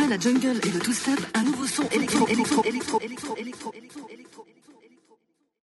Après la jungle et le two-step, un nouveau son électro, électro, électro, électro, électro, électro, électro.